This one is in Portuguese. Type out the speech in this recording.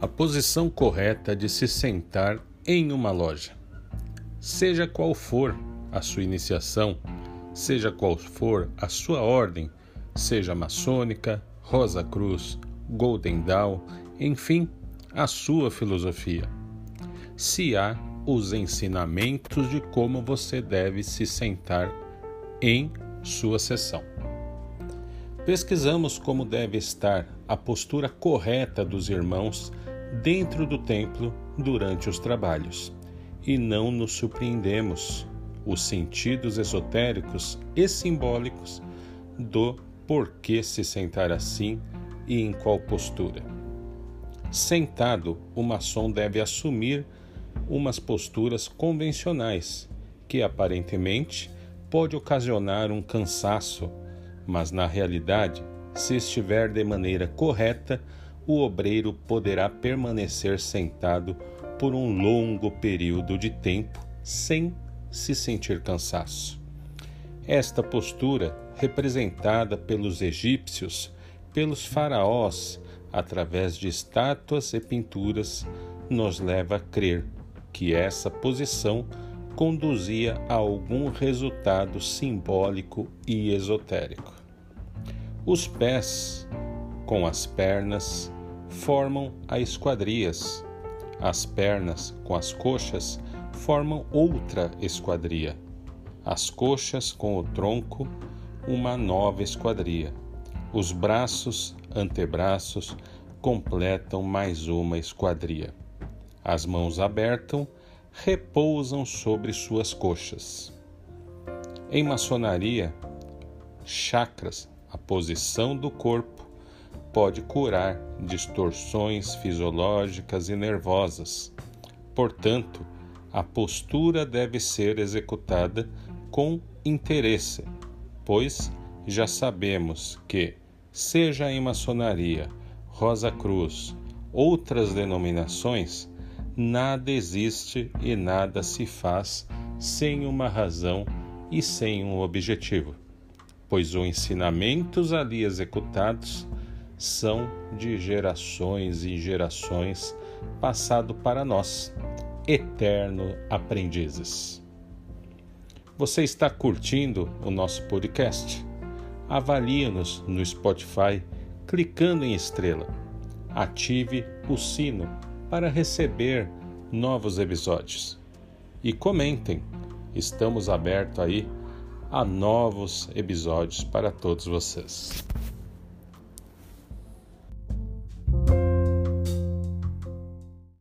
A posição correta de se sentar em uma loja. Seja qual for a sua iniciação, seja qual for a sua ordem, seja maçônica, Rosa Cruz, Golden Dawn, enfim, a sua filosofia. Se há os ensinamentos de como você deve se sentar em sua sessão. Pesquisamos como deve estar a postura correta dos irmãos dentro do templo durante os trabalhos e não nos surpreendemos os sentidos esotéricos e simbólicos do porquê se sentar assim e em qual postura. Sentado, o maçom deve assumir umas posturas convencionais que aparentemente pode ocasionar um cansaço mas na realidade, se estiver de maneira correta, o obreiro poderá permanecer sentado por um longo período de tempo sem se sentir cansaço. Esta postura, representada pelos egípcios, pelos faraós, através de estátuas e pinturas, nos leva a crer que essa posição conduzia a algum resultado simbólico e esotérico. Os pés, com as pernas, formam a esquadrias. As pernas, com as coxas, formam outra esquadria. As coxas, com o tronco, uma nova esquadria. Os braços, antebraços, completam mais uma esquadria. As mãos abertas repousam sobre suas coxas. Em maçonaria, chakras a posição do corpo pode curar distorções fisiológicas e nervosas. Portanto, a postura deve ser executada com interesse, pois já sabemos que, seja em maçonaria, Rosa Cruz, outras denominações, nada existe e nada se faz sem uma razão e sem um objetivo pois os ensinamentos ali executados são de gerações e gerações passado para nós, eterno aprendizes. Você está curtindo o nosso podcast? Avalie-nos no Spotify clicando em estrela. Ative o sino para receber novos episódios. E comentem. Estamos abertos aí a novos episódios para todos vocês.